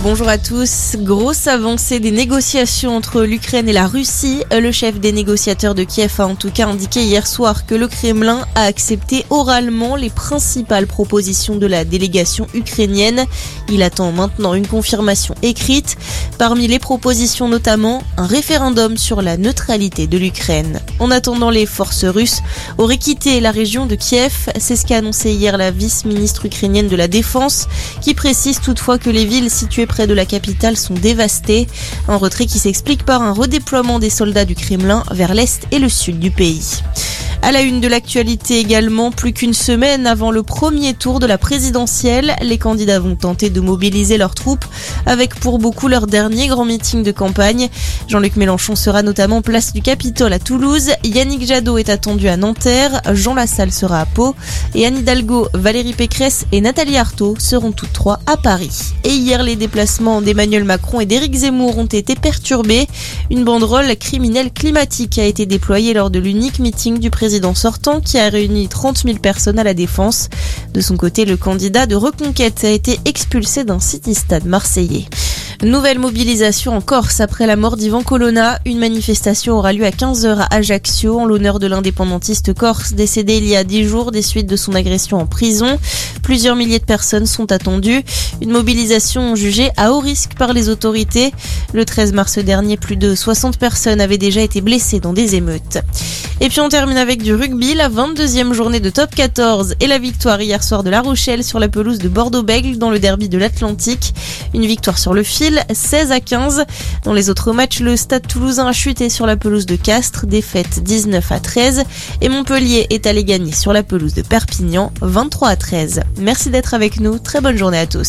Bonjour à tous. Grosse avancée des négociations entre l'Ukraine et la Russie. Le chef des négociateurs de Kiev a en tout cas indiqué hier soir que le Kremlin a accepté oralement les principales propositions de la délégation ukrainienne. Il attend maintenant une confirmation écrite. Parmi les propositions notamment un référendum sur la neutralité de l'Ukraine. En attendant, les forces russes auraient quitté la région de Kiev. C'est ce qu'a annoncé hier la vice-ministre ukrainienne de la Défense qui précise toutefois que les villes situées près de la capitale sont dévastés. Un retrait qui s'explique par un redéploiement des soldats du Kremlin vers l'est et le sud du pays. À la une de l'actualité également, plus qu'une semaine avant le premier tour de la présidentielle, les candidats vont tenter de mobiliser leurs troupes avec pour beaucoup leur dernier grand meeting de campagne. Jean-Luc Mélenchon sera notamment place du Capitole à Toulouse, Yannick Jadot est attendu à Nanterre, Jean Lassalle sera à Pau et Anne Hidalgo, Valérie Pécresse et Nathalie Arthaud seront toutes trois à Paris. Et hier, les déplacements d'Emmanuel Macron et d'Éric Zemmour ont été perturbés. Une banderole criminelle climatique a été déployée lors de l'unique meeting du président président sortant qui a réuni 30 000 personnes à la Défense. De son côté, le candidat de Reconquête a été expulsé d'un city-stade marseillais. Nouvelle mobilisation en Corse après la mort d'Ivan Colonna. Une manifestation aura lieu à 15h à Ajaccio en l'honneur de l'indépendantiste corse décédé il y a 10 jours des suites de son agression en prison. Plusieurs milliers de personnes sont attendues. Une mobilisation jugée à haut risque par les autorités. Le 13 mars dernier, plus de 60 personnes avaient déjà été blessées dans des émeutes. Et puis on termine avec du rugby, la 22e journée de top 14 et la victoire hier soir de La Rochelle sur la pelouse de Bordeaux-Bègle dans le derby de l'Atlantique. Une victoire sur le fil, 16 à 15. Dans les autres matchs, le Stade toulousain a chuté sur la pelouse de Castres, défaite 19 à 13. Et Montpellier est allé gagner sur la pelouse de Perpignan, 23 à 13. Merci d'être avec nous, très bonne journée à tous.